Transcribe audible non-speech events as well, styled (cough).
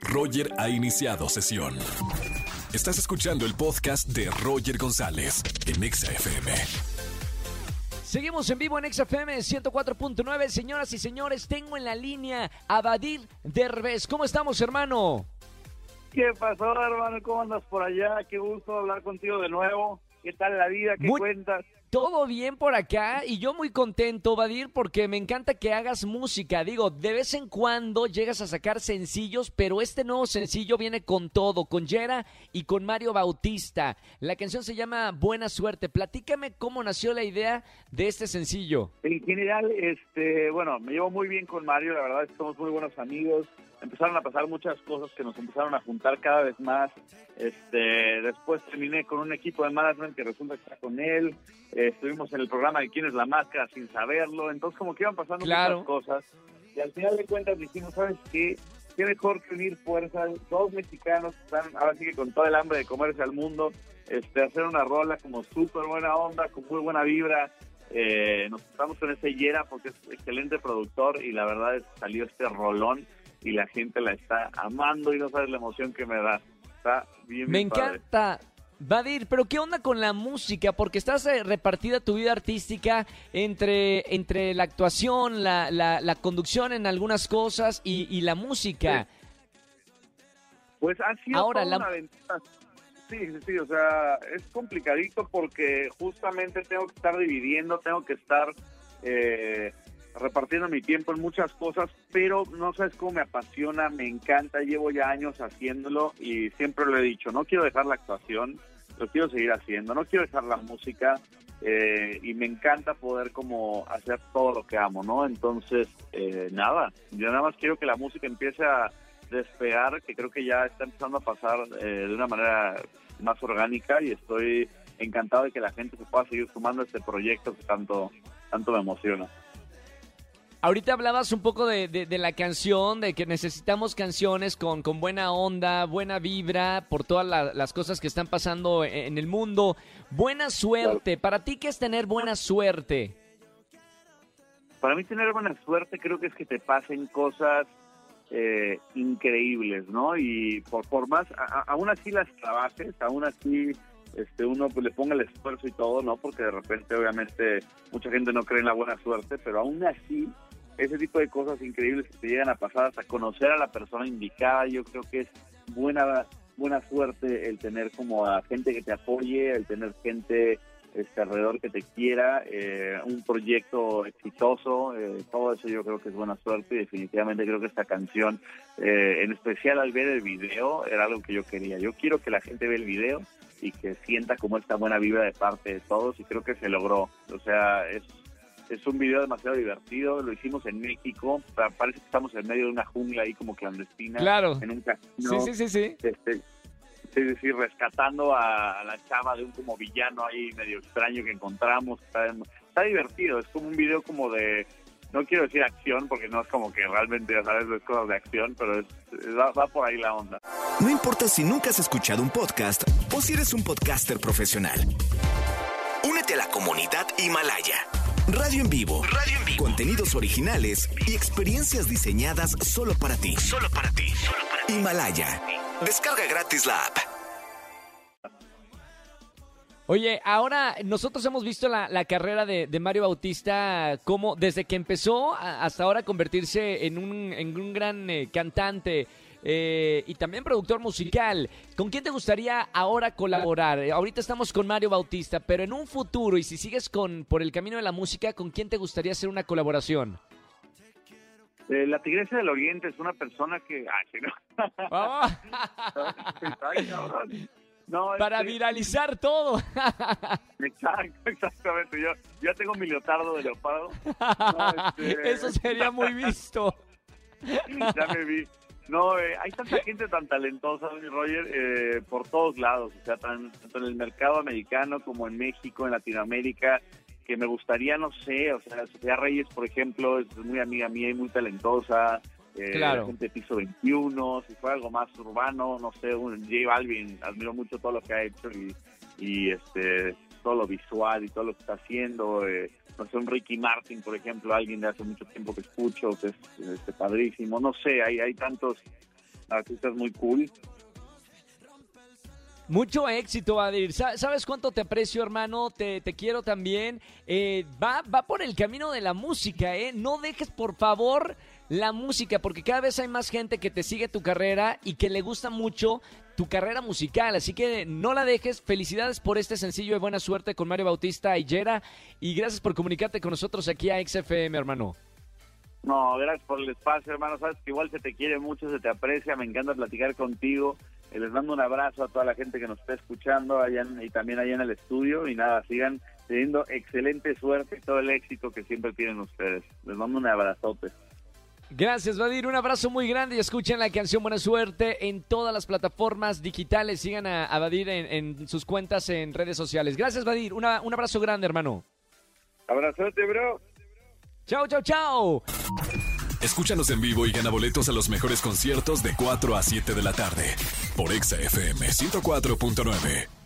Roger ha iniciado sesión. Estás escuchando el podcast de Roger González en Exa FM. Seguimos en vivo en XFM 104.9. Señoras y señores, tengo en la línea a Badir Derbez. ¿Cómo estamos, hermano? ¿Qué pasó, hermano? ¿Cómo andas por allá? Qué gusto hablar contigo de nuevo. ¿Qué tal la vida? ¿Qué Muy- cuentas? Todo bien por acá y yo muy contento, Badir, porque me encanta que hagas música. Digo, de vez en cuando llegas a sacar sencillos, pero este nuevo sencillo viene con todo, con Yera y con Mario Bautista. La canción se llama Buena Suerte. Platícame cómo nació la idea de este sencillo. En general, este, bueno, me llevo muy bien con Mario, la verdad somos muy buenos amigos. Empezaron a pasar muchas cosas que nos empezaron a juntar cada vez más. Este, después terminé con un equipo de management que resulta que está con él. Eh, estuvimos en el programa de quién es la máscara sin saberlo. Entonces, como que iban pasando Claro. muchas cosas. Y al final de cuentas dijimos, ¿sabes qué? Qué mejor que unir fuerzas, dos mexicanos que están ahora sí que con todo el hambre de comerse al mundo, este, hacer una rola como súper buena onda, con muy buena vibra. Eh, nos estamos con ese Yera porque es excelente productor y la verdad es que salió este rolón y la gente la está amando y no sabes la emoción que me da. Está bien, Me padre. encanta. Vadir, pero ¿qué onda con la música? Porque estás eh, repartida tu vida artística entre, entre la actuación, la, la, la conducción en algunas cosas y, y la música. Pues ha sido Ahora, toda la- una aventura. Sí, sí, sí, o sea, es complicadito porque justamente tengo que estar dividiendo, tengo que estar eh, repartiendo mi tiempo en muchas cosas, pero no sabes cómo me apasiona, me encanta, llevo ya años haciéndolo y siempre lo he dicho, no quiero dejar la actuación, lo quiero seguir haciendo, no quiero dejar la música eh, y me encanta poder como hacer todo lo que amo, ¿no? Entonces, eh, nada, yo nada más quiero que la música empiece a despegar, que creo que ya está empezando a pasar eh, de una manera más orgánica y estoy encantado de que la gente se pueda seguir sumando a este proyecto que tanto, tanto me emociona. Ahorita hablabas un poco de, de- de la canción, de que necesitamos canciones con, con buena onda, buena vibra, por todas la- las cosas que están pasando en, en el mundo. Buena suerte. ¿Para ti qué es tener buena suerte? Para mí tener buena suerte creo que es que te pasen cosas eh, increíbles, ¿no? Y por, por más, a- a- aún así las trabajes, aún así este uno pues, le ponga el esfuerzo y todo, ¿no? Porque de repente obviamente mucha gente no cree en la buena suerte, pero aún así ese tipo de cosas increíbles que te llegan a pasar hasta conocer a la persona indicada, yo creo que es buena buena suerte el tener como a gente que te apoye, el tener gente este, alrededor que te quiera, eh, un proyecto exitoso, eh, todo eso yo creo que es buena suerte y definitivamente creo que esta canción, eh, en especial al ver el video, era algo que yo quería. Yo quiero que la gente vea el video y que sienta como esta buena vibra de parte de todos y creo que se logró. O sea, es, es un video demasiado divertido, lo hicimos en México, parece que estamos en medio de una jungla ahí como clandestina, Claro. en un casino Sí, sí, sí, sí. este, sí, sí, sí, rescatando a, la chava de un como villano ahí medio extraño que encontramos. Está, está divertido, es como un video como de, no quiero decir acción porque no es como que realmente, ya sabes, es cosas de acción, pero es, es- va, va por ahí la onda. No importa si nunca has escuchado un podcast o si eres un podcaster profesional. Únete a la comunidad Himalaya. Radio en vivo. Radio en vivo. Contenidos originales y experiencias diseñadas solo para ti. Solo para ti. Himalaya. Descarga gratis la app. Oye, ahora nosotros hemos visto la, carrera de, Mario Bautista como desde que empezó hasta ahora convertirse en un, en un gran eh, cantante eh, y también productor musical. ¿Con quién te gustaría ahora colaborar? Eh, ahorita estamos con Mario Bautista, pero en un futuro y si sigues con por el camino de la música, ¿con quién te gustaría hacer una colaboración? Eh, la Tigresa del Oriente es una persona que... Ay, no. (laughs) No, Para este, viralizar todo. Exacto, exactamente. Yo ya tengo mi leotardo de leopardo. No, este, Eso sería muy visto. ya me vi. No, eh, hay tanta gente tan talentosa, Roger, eh, por todos lados, o sea, tan- tanto en el mercado americano como en México, en Latinoamérica, que me gustaría, no sé, o sea, Sofía Reyes, por ejemplo, es muy amiga mía y muy talentosa. Eh, Claro. la gente de piso 21, si fuera algo más urbano, no sé, un J Balvin, admiro mucho todo lo que ha hecho y, y este todo lo visual y todo lo que está haciendo. Eh, no sé, un Ricky Martin, por ejemplo, alguien de hace mucho tiempo que escucho, que es este, padrísimo. No sé, hay, hay tantos artistas muy cool. Mucho éxito, Badir. ¿Sabes cuánto te aprecio, hermano? Te, te quiero también. Eh, va, va por el camino de la música, ¿eh? No dejes, por favor, la música, porque cada vez hay más gente que te sigue tu carrera y que le gusta mucho tu carrera musical. Así que no la dejes. Felicidades por este sencillo de buena suerte con Mario Bautista y. Y gracias por comunicarte con nosotros aquí a XFM, hermano. No, gracias por el espacio, hermano. Sabes que igual se te quiere mucho, se te aprecia. Me encanta platicar contigo. Eh, les mando un abrazo a toda la gente que nos está escuchando allá y también allá en el estudio. Y nada, sigan teniendo excelente suerte y todo el éxito que siempre tienen ustedes. Les mando un abrazote. Gracias, Vadir. Un abrazo muy grande y escuchen la canción Buena Suerte en todas las plataformas digitales. Sigan a, Vadir en, sus cuentas en redes sociales. Gracias, Vadir. un abrazo grande, hermano. Abrazote, bro. Chao, chao, chao. Escúchanos en vivo y gana boletos a los mejores conciertos de 4 a 7 de la tarde por Exa FM 104.9.